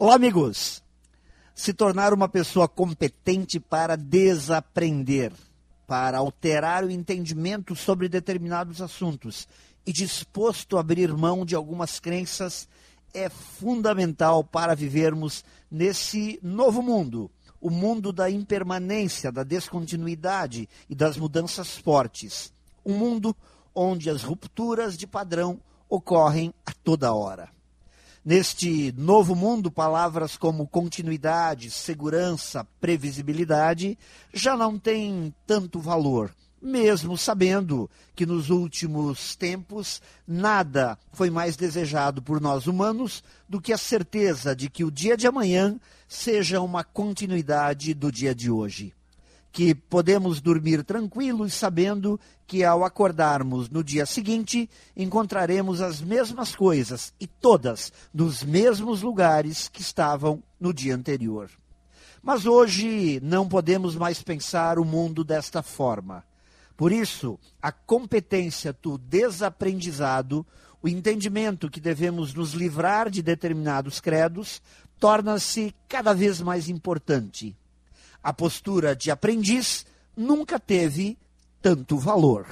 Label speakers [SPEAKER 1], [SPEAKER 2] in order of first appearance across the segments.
[SPEAKER 1] Olá, amigos! Se tornar uma pessoa competente para desaprender, para alterar o entendimento sobre determinados assuntos e disposto a abrir mão de algumas crenças é fundamental para vivermos nesse novo mundo, o mundo da impermanência, da descontinuidade e das mudanças fortes. Um mundo onde as rupturas de padrão ocorrem a toda hora. Neste novo mundo, palavras como continuidade, segurança, previsibilidade já não têm tanto valor, mesmo sabendo que nos últimos tempos nada foi mais desejado por nós humanos do que a certeza de que o dia de amanhã seja uma continuidade do dia de hoje que podemos dormir tranquilos sabendo que ao acordarmos no dia seguinte encontraremos as mesmas coisas e todas nos mesmos lugares que estavam no dia anterior. Mas hoje não podemos mais pensar o mundo desta forma. Por isso, a competência do desaprendizado, o entendimento que devemos nos livrar de determinados credos, torna-se cada vez mais importante a postura de aprendiz nunca teve tanto valor.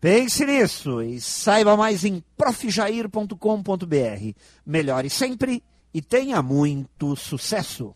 [SPEAKER 1] Pense nisso e saiba mais em profjair.com.br. Melhore sempre e tenha muito sucesso!